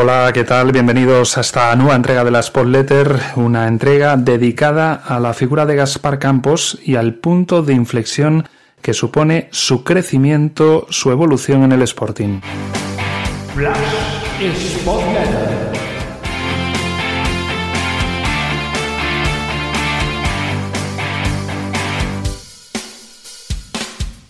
Hola, ¿qué tal? Bienvenidos a esta nueva entrega de la Sport Letter, una entrega dedicada a la figura de Gaspar Campos y al punto de inflexión que supone su crecimiento, su evolución en el Sporting.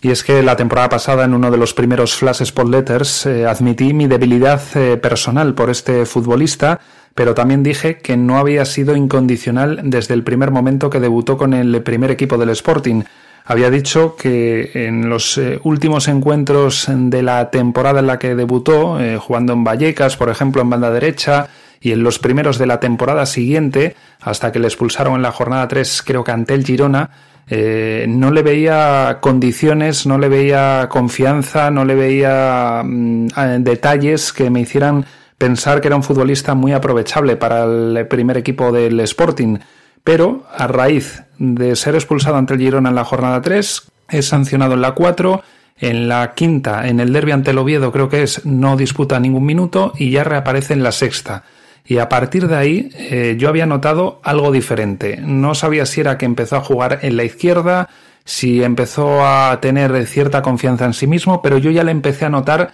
Y es que la temporada pasada, en uno de los primeros Flash Sport Letters, eh, admití mi debilidad eh, personal por este futbolista, pero también dije que no había sido incondicional desde el primer momento que debutó con el primer equipo del Sporting. Había dicho que en los eh, últimos encuentros de la temporada en la que debutó, jugando en Vallecas, por ejemplo, en banda derecha, y en los primeros de la temporada siguiente, hasta que le expulsaron en la jornada 3, creo que ante el Girona, eh, no le veía condiciones, no le veía confianza, no le veía mm, detalles que me hicieran pensar que era un futbolista muy aprovechable para el primer equipo del Sporting. Pero a raíz de ser expulsado ante el Girona en la jornada 3, es sancionado en la 4, en la quinta, en el derby ante el Oviedo creo que es, no disputa ningún minuto y ya reaparece en la sexta. Y a partir de ahí eh, yo había notado algo diferente. No sabía si era que empezó a jugar en la izquierda, si empezó a tener cierta confianza en sí mismo, pero yo ya le empecé a notar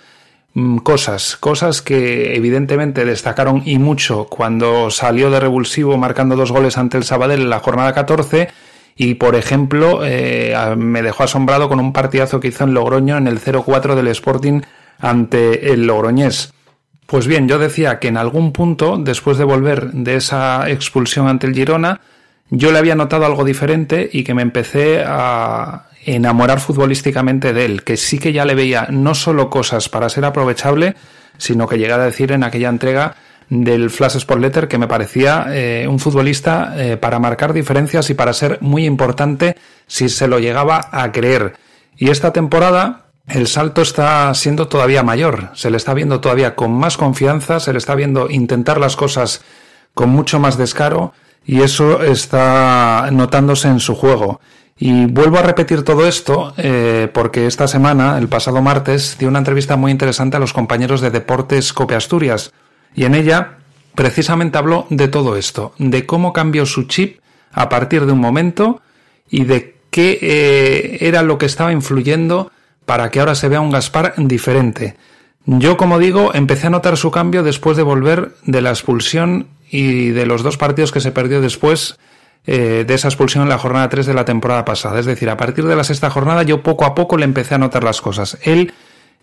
mm, cosas, cosas que evidentemente destacaron y mucho cuando salió de revulsivo marcando dos goles ante el Sabadell en la jornada 14 y por ejemplo eh, me dejó asombrado con un partidazo que hizo en Logroño en el 0-4 del Sporting ante el Logroñés. Pues bien, yo decía que en algún punto, después de volver de esa expulsión ante el Girona, yo le había notado algo diferente y que me empecé a enamorar futbolísticamente de él, que sí que ya le veía no solo cosas para ser aprovechable, sino que llegué a decir en aquella entrega del Flash Sport Letter que me parecía eh, un futbolista eh, para marcar diferencias y para ser muy importante si se lo llegaba a creer. Y esta temporada, el salto está siendo todavía mayor, se le está viendo todavía con más confianza, se le está viendo intentar las cosas con mucho más descaro y eso está notándose en su juego. Y vuelvo a repetir todo esto eh, porque esta semana, el pasado martes, dio una entrevista muy interesante a los compañeros de Deportes Cope Asturias y en ella precisamente habló de todo esto, de cómo cambió su chip a partir de un momento y de qué eh, era lo que estaba influyendo para que ahora se vea un Gaspar diferente. Yo, como digo, empecé a notar su cambio después de volver de la expulsión y de los dos partidos que se perdió después eh, de esa expulsión en la jornada 3 de la temporada pasada. Es decir, a partir de la sexta jornada yo poco a poco le empecé a notar las cosas. Él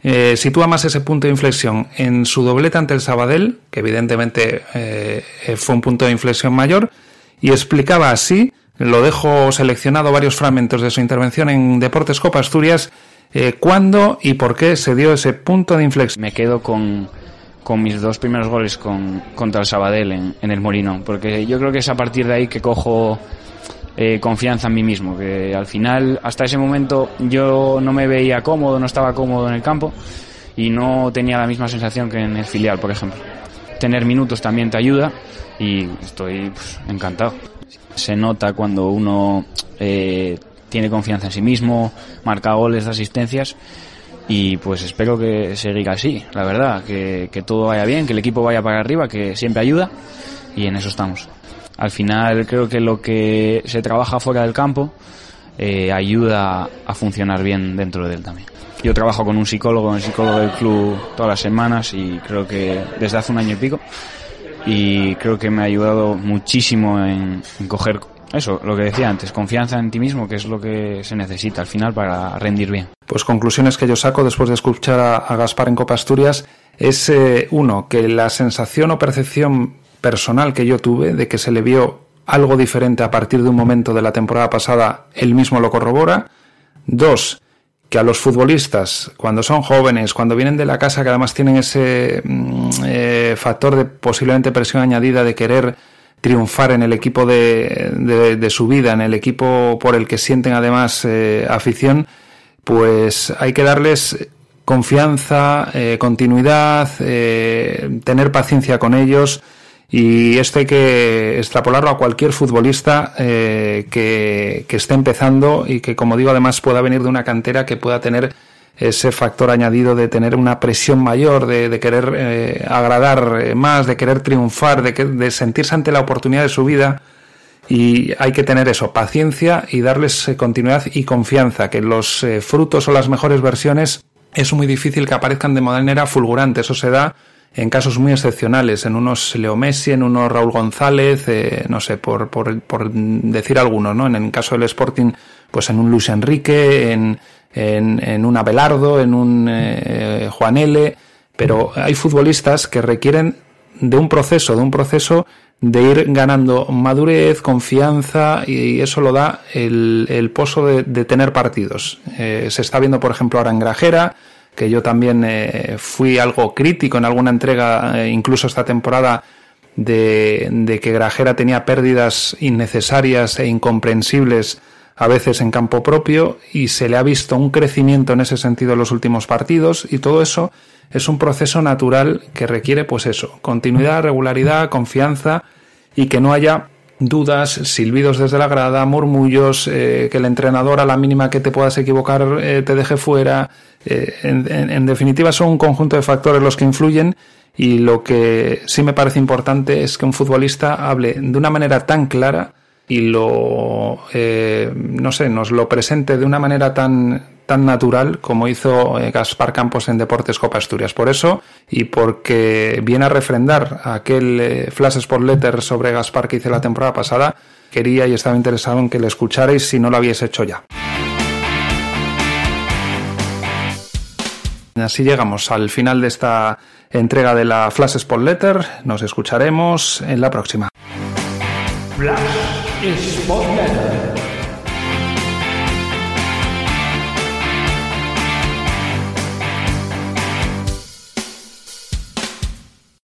eh, sitúa más ese punto de inflexión en su doblete ante el Sabadell, que evidentemente eh, fue un punto de inflexión mayor, y explicaba así, lo dejo seleccionado varios fragmentos de su intervención en Deportes Copa Asturias, eh, ¿Cuándo y por qué se dio ese punto de inflexión? Me quedo con, con mis dos primeros goles con, contra el Sabadell en, en, el Molinón, porque yo creo que es a partir de ahí que cojo eh, confianza en mí mismo, que al final, hasta ese momento, yo no me veía cómodo, no estaba cómodo en el campo y no tenía la misma sensación que en el filial, por ejemplo. Tener minutos también te ayuda y estoy pues, encantado. Se nota cuando uno eh, tiene confianza en sí mismo, marca goles, asistencias y pues espero que siga así, la verdad, que, todo vaya bien, que el equipo vaya para arriba, que siempre ayuda y en eso estamos. Al final creo que lo que se trabaja fuera del campo eh, ayuda a funcionar bien dentro de él también. Yo trabajo con un psicólogo, el psicólogo del club todas las semanas y creo que desde hace un año y pico y creo que me ha ayudado muchísimo en, en coger eso, lo que decía antes, confianza en ti mismo, que es lo que se necesita al final para rendir bien. Pues conclusiones que yo saco después de escuchar a, Gaspar en Copa Asturias es, eh, uno, que la sensación o percepción personal que yo tuve de que se le vio algo diferente a partir de un momento de la temporada pasada, él mismo lo corrobora. Dos, que a los futbolistas, cuando son jóvenes, cuando vienen de la casa, que además tienen ese mm, eh, factor de posiblemente presión añadida de querer triunfar en el equipo de, de, su vida, en el equipo por el que sienten además eh, afición, pues hay que darles confianza, eh, continuidad, eh, tener paciencia con ellos. Y esto hay que extrapolarlo a cualquier futbolista que esté empezando y que, como digo, además pueda venir de una cantera que pueda tener ese factor añadido de tener una presión mayor, de, querer eh, agradar eh, más, de querer triunfar, de, de sentirse ante la oportunidad de su vida. Y hay que tener eso, paciencia y darles eh, continuidad y confianza, que los frutos o las mejores versiones es muy difícil que aparezcan de manera fulgurante. Eso se da en casos muy excepcionales, en unos Leo Messi, en unos Raúl González, no sé, por, por, por, decir algunos, ¿no? En el caso del Sporting, pues en un Luis Enrique, en, en, en un Abelardo, en un eh, Juan L., pero hay futbolistas que requieren de un proceso, de un proceso de ir ganando madurez, confianza y eso lo da el, el pozo de, tener partidos. Eh, se está viendo, por ejemplo, ahora en Grajera, que yo también eh, fui algo crítico en alguna entrega, incluso esta temporada, de, de, que Grajera tenía pérdidas innecesarias e incomprensibles a veces en campo propio y se le ha visto un crecimiento en ese sentido en los últimos partidos y todo eso es un proceso natural que requiere pues eso, continuidad, regularidad, confianza y que no haya dudas, silbidos desde la grada, murmullos, eh, que el entrenador a la mínima que te puedas equivocar eh, te deje fuera. Eh, en, definitiva son un conjunto de factores los que influyen y lo que sí me parece importante es que un futbolista hable de una manera tan clara y lo, eh, no sé, nos lo presente de una manera tan, tan natural como hizo eh, Gaspar Campos en Deportes Copa Asturias. Por eso, y porque viene a refrendar aquel eh, Flash Sport Letter sobre Gaspar que hice la temporada pasada, quería y estaba interesado en que le escucharais si no lo habéis hecho ya. Así llegamos al final de esta entrega de la Flash Sport Letter. Nos escucharemos en la próxima. Is Spot